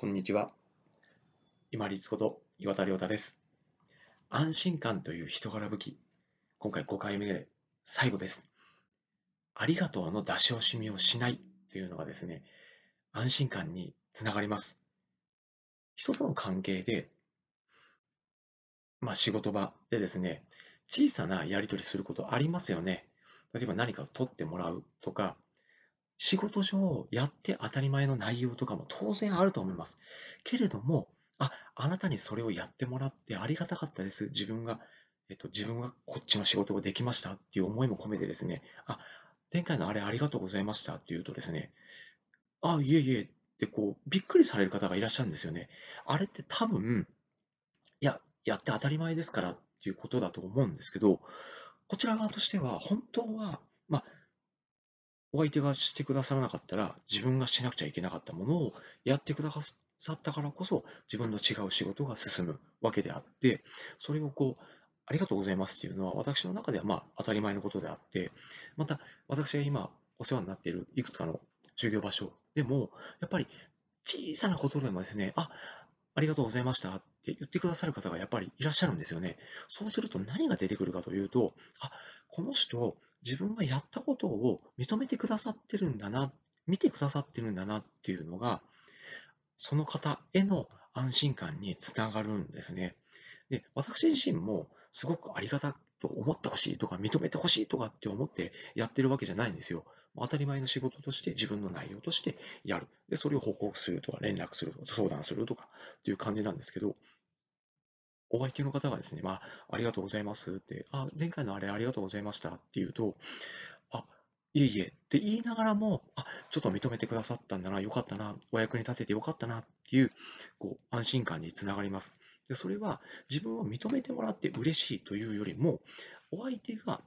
こんにちは。今立こと岩田亮太です。安心感という人柄武器。今回5回目で最後です。ありがとうの出し惜しみをしないというのがですね、安心感につながります。人との関係で、まあ仕事場でですね、小さなやり取りすることありますよね。例えば何かを取ってもらうとか、仕事上やって当たり前の内容とかも当然あると思います。けれども、あ、あなたにそれをやってもらってありがたかったです。自分が、えっと、自分がこっちの仕事ができましたっていう思いも込めてですね、あ、前回のあれありがとうございましたって言うとですね、あ、いえいえってこう、びっくりされる方がいらっしゃるんですよね。あれって多分、いや、やって当たり前ですからっていうことだと思うんですけど、こちら側としては、本当は、まあ、お相手がしてくださらなかったら、自分がしなくちゃいけなかったものをやってくださったからこそ、自分の違う仕事が進むわけであって、それをこう、ありがとうございますっていうのは、私の中ではまあ当たり前のことであって、また私が今お世話になっているいくつかの授業場所でも、やっぱり小さなことでもですね、あ、ありがとうございましたって言ってくださる方がやっぱりいらっしゃるんですよね。そうすると何が出てくるかというと、あ、この人、自分がやったことを認めてくださってるんだな、見てくださってるんだなっていうのが、その方への安心感につながるんですね。で、私自身もすごくありがたと思ってほしいとか認めてほしいとかって思ってやってるわけじゃないんですよ。当たり前の仕事として自分の内容としてやる。で、それを報告するとか連絡するとか相談するとかっていう感じなんですけど、お相手の方がですね、まあ、ありがとうございますって、あ、前回のあれありがとうございましたって言うと、あ、いえいえって言いながらも、あ、ちょっと認めてくださったんだな、よかったな、お役に立ててよかったなっていう、こう、安心感につながります。で、それは自分を認めてもらって嬉しいというよりも、お相手が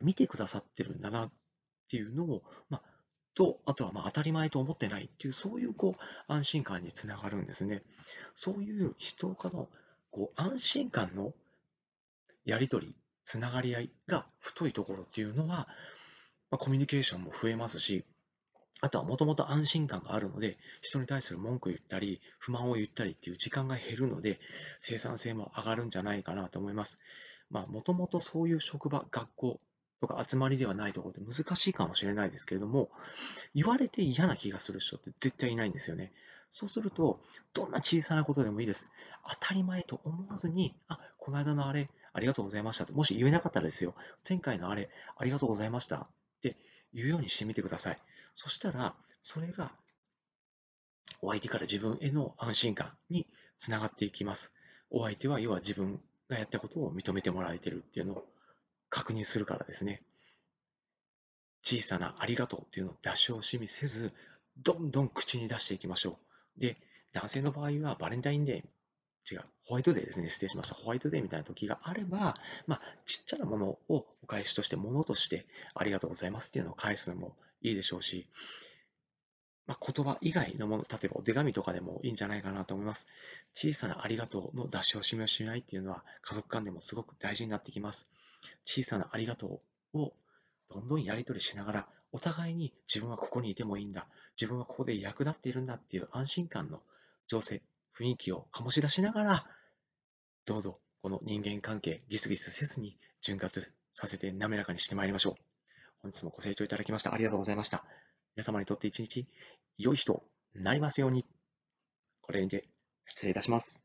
見てくださってるんだなっていうのを、まあ、と、あとはまあ当たり前と思ってないっていう、そういうこう安心感につながるんですね。そういう人かのこう安心感のやり取り、つながり合いが太いところっていうのは、まあ、コミュニケーションも増えますし、あとはもともと安心感があるので、人に対する文句言ったり、不満を言ったりっていう時間が減るので、生産性も上がるんじゃないかなと思います。まあ、もともとそういう職場、学校とか集まりではないところで難しいかもしれないですけれども、言われて嫌な気がする人って絶対いないんですよね。そうすると、どんな小さなことでもいいです。当たり前と思わずに、あ、この間のあれ、ありがとうございましたと。もし言えなかったらですよ、前回のあれ、ありがとうございましたって言うようにしてみてください。そしたら、それが、お相手から自分への安心感につながっていきます。お相手は、要は自分がやったことを認めてもらえてるっていうのを確認するからですね。小さなありがとうっていうのを出し惜しみせず、どんどん口に出していきましょう。で、男性の場合はバレンタインデー、違う、ホワイトデーですね、失礼しました。ホワイトデーみたいな時があれば、まあ、ちっちゃなものをお返しとして、ものとして、ありがとうございますっていうのを返すのもいいでしょうし、まあ、言葉以外のもの、例えばお手紙とかでもいいんじゃないかなと思います。小さなありがとうの出し惜しみをしないっていうのは、家族間でもすごく大事になってきます。小さなありがとうをどんどんやり取りしながら、お互いに自分はここにいてもいいんだ、自分はここで役立っているんだっていう安心感の情勢、雰囲気を醸し出しながら、どうぞこの人間関係、ギスギスせずに潤滑させて滑らかにしてまいりましょう。本日もご清聴いただきましてありがとうございました。皆様にとって一日良い日となりますように。これにて失礼いたします。